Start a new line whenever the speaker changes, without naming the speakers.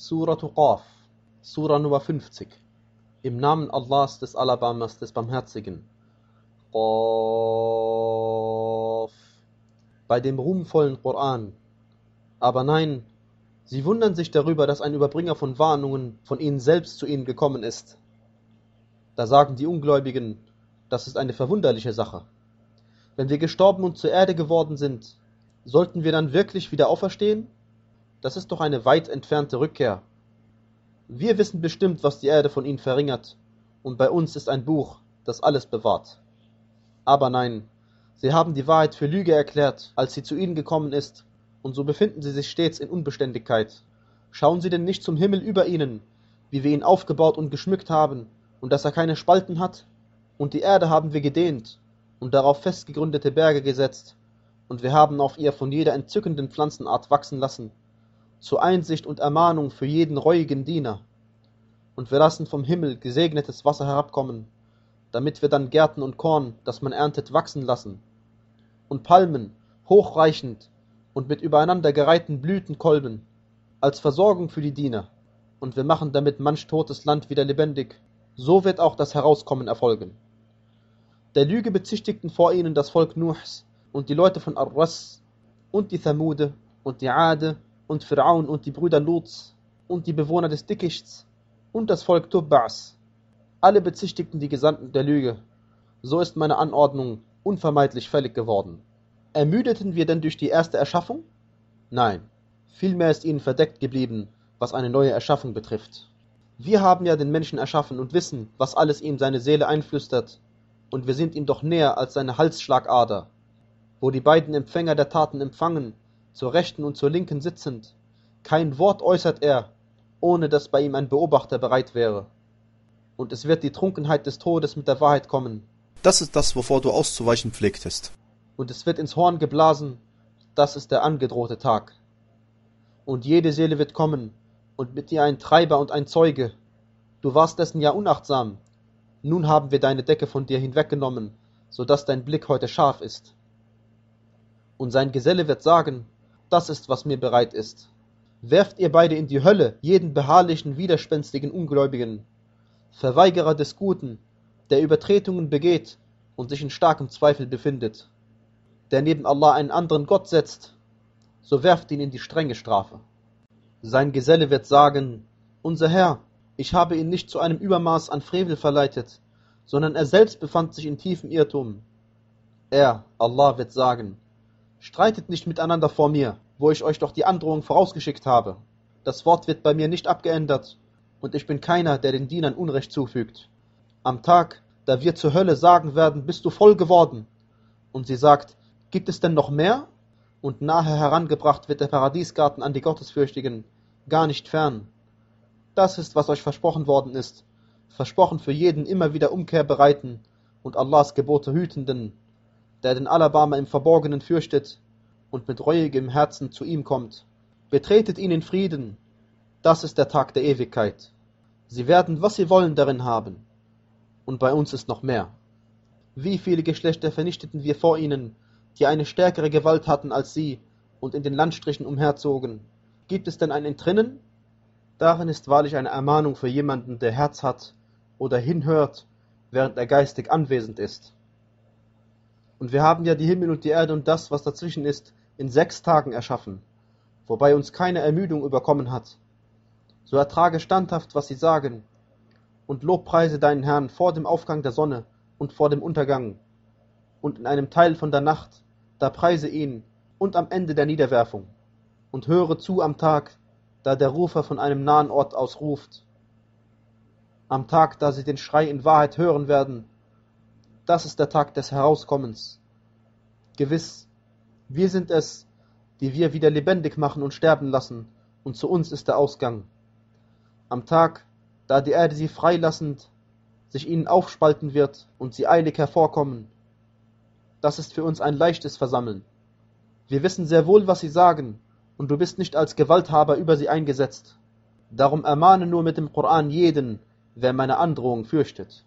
Suratu Qaf, Sura Nummer 50. Im Namen Allahs des Alabamas des Barmherzigen. Qaf. Bei dem ruhmvollen Koran. Aber nein, sie wundern sich darüber, dass ein Überbringer von Warnungen von ihnen selbst zu ihnen gekommen ist. Da sagen die Ungläubigen, das ist eine verwunderliche Sache. Wenn wir gestorben und zur Erde geworden sind, sollten wir dann wirklich wieder auferstehen? Das ist doch eine weit entfernte Rückkehr. Wir wissen bestimmt, was die Erde von ihnen verringert, und bei uns ist ein Buch, das alles bewahrt. Aber nein, sie haben die Wahrheit für Lüge erklärt, als sie zu ihnen gekommen ist, und so befinden sie sich stets in Unbeständigkeit. Schauen sie denn nicht zum Himmel über ihnen, wie wir ihn aufgebaut und geschmückt haben, und dass er keine Spalten hat? Und die Erde haben wir gedehnt und darauf festgegründete Berge gesetzt, und wir haben auf ihr von jeder entzückenden Pflanzenart wachsen lassen, zur Einsicht und Ermahnung für jeden reuigen Diener. Und wir lassen vom Himmel gesegnetes Wasser herabkommen, damit wir dann Gärten und Korn, das man erntet, wachsen lassen, und Palmen, hochreichend und mit übereinander gereihten Blütenkolben, als Versorgung für die Diener, und wir machen damit manch totes Land wieder lebendig, so wird auch das Herauskommen erfolgen. Der Lüge bezichtigten vor ihnen das Volk Nuhs und die Leute von Ar-Ras und die Thamude und die Ade und Fir'aun und die Brüder Luts und die Bewohner des Dickichts und das Volk Tubbas. Alle bezichtigten die Gesandten der Lüge. So ist meine Anordnung unvermeidlich fällig geworden. Ermüdeten wir denn durch die erste Erschaffung? Nein, vielmehr ist ihnen verdeckt geblieben, was eine neue Erschaffung betrifft. Wir haben ja den Menschen erschaffen und wissen, was alles ihm seine Seele einflüstert, und wir sind ihm doch näher als seine Halsschlagader, wo die beiden Empfänger der Taten empfangen, zur rechten und zur linken sitzend. Kein Wort äußert er, ohne dass bei ihm ein Beobachter bereit wäre. Und es wird die Trunkenheit des Todes mit der Wahrheit kommen,
Das ist das, wovor du auszuweichen pflegtest.
und es wird ins Horn geblasen, das ist der angedrohte Tag. Und jede Seele wird kommen, und mit ihr ein Treiber und ein Zeuge. Du warst dessen ja unachtsam. Nun haben wir deine Decke von dir hinweggenommen, so dass dein Blick heute scharf ist. Und sein Geselle wird sagen, das ist, was mir bereit ist. Werft ihr beide in die Hölle jeden beharrlichen, widerspenstigen Ungläubigen, Verweigerer des Guten, der Übertretungen begeht und sich in starkem Zweifel befindet, der neben Allah einen anderen Gott setzt, so werft ihn in die strenge Strafe. Sein Geselle wird sagen, unser Herr, ich habe ihn nicht zu einem Übermaß an Frevel verleitet, sondern er selbst befand sich in tiefem Irrtum. Er, Allah, wird sagen, streitet nicht miteinander vor mir, wo ich euch doch die Androhung vorausgeschickt habe. Das Wort wird bei mir nicht abgeändert, und ich bin keiner, der den Dienern Unrecht zufügt. Am Tag, da wir zur Hölle sagen werden, bist du voll geworden. Und sie sagt, gibt es denn noch mehr? Und nahe herangebracht wird der Paradiesgarten an die Gottesfürchtigen, gar nicht fern. Das ist, was euch versprochen worden ist, versprochen für jeden immer wieder Umkehr bereiten und Allahs Gebote hütenden, der den Alabama im Verborgenen fürchtet und mit reuigem Herzen zu ihm kommt. Betretet ihn in Frieden, das ist der Tag der Ewigkeit. Sie werden, was sie wollen, darin haben. Und bei uns ist noch mehr. Wie viele Geschlechter vernichteten wir vor ihnen, die eine stärkere Gewalt hatten als sie und in den Landstrichen umherzogen. Gibt es denn ein Entrinnen? Darin ist wahrlich eine Ermahnung für jemanden, der Herz hat oder hinhört, während er geistig anwesend ist. Und wir haben ja die Himmel und die Erde und das, was dazwischen ist, in sechs Tagen erschaffen, wobei uns keine Ermüdung überkommen hat. So ertrage standhaft, was sie sagen, und lobpreise deinen Herrn vor dem Aufgang der Sonne und vor dem Untergang, und in einem Teil von der Nacht, da preise ihn, und am Ende der Niederwerfung, und höre zu am Tag, da der Rufer von einem nahen Ort aus ruft. Am Tag, da sie den Schrei in Wahrheit hören werden, das ist der Tag des Herauskommens. Gewiss, wir sind es, die wir wieder lebendig machen und sterben lassen, und zu uns ist der Ausgang. Am Tag, da die Erde sie freilassend sich ihnen aufspalten wird und sie eilig hervorkommen, das ist für uns ein leichtes Versammeln. Wir wissen sehr wohl, was sie sagen, und du bist nicht als Gewalthaber über sie eingesetzt. Darum ermahne nur mit dem Koran jeden, wer meine Androhung fürchtet.